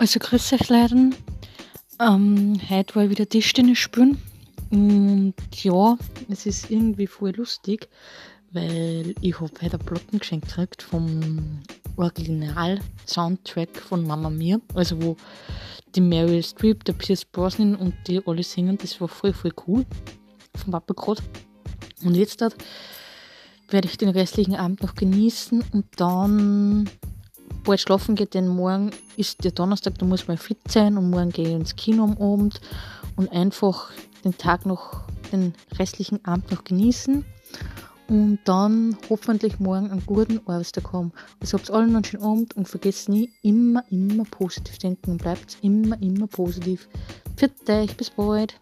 Also grüß euch Leute. Ähm, heute war ich wieder Tischtennis spielen. Und ja, es ist irgendwie voll lustig, weil ich habe heute ein Plattengeschenk gekriegt vom Original-Soundtrack von Mama Mia. Also wo die Meryl Streep, der Pierce Brosnan und die alle singen. Das war voll, voll cool. Vom Papa gerade. Und jetzt werde ich den restlichen Abend noch genießen und dann bald schlafen geht, denn morgen ist der Donnerstag, da muss man fit sein und morgen gehe ich ins Kino am Abend und einfach den Tag noch, den restlichen Abend noch genießen und dann hoffentlich morgen einen guten Arbeitstag haben. Also habt allen einen schönen Abend und vergesst nie, immer, immer positiv denken und bleibt immer, immer positiv. Für dich, bis bald.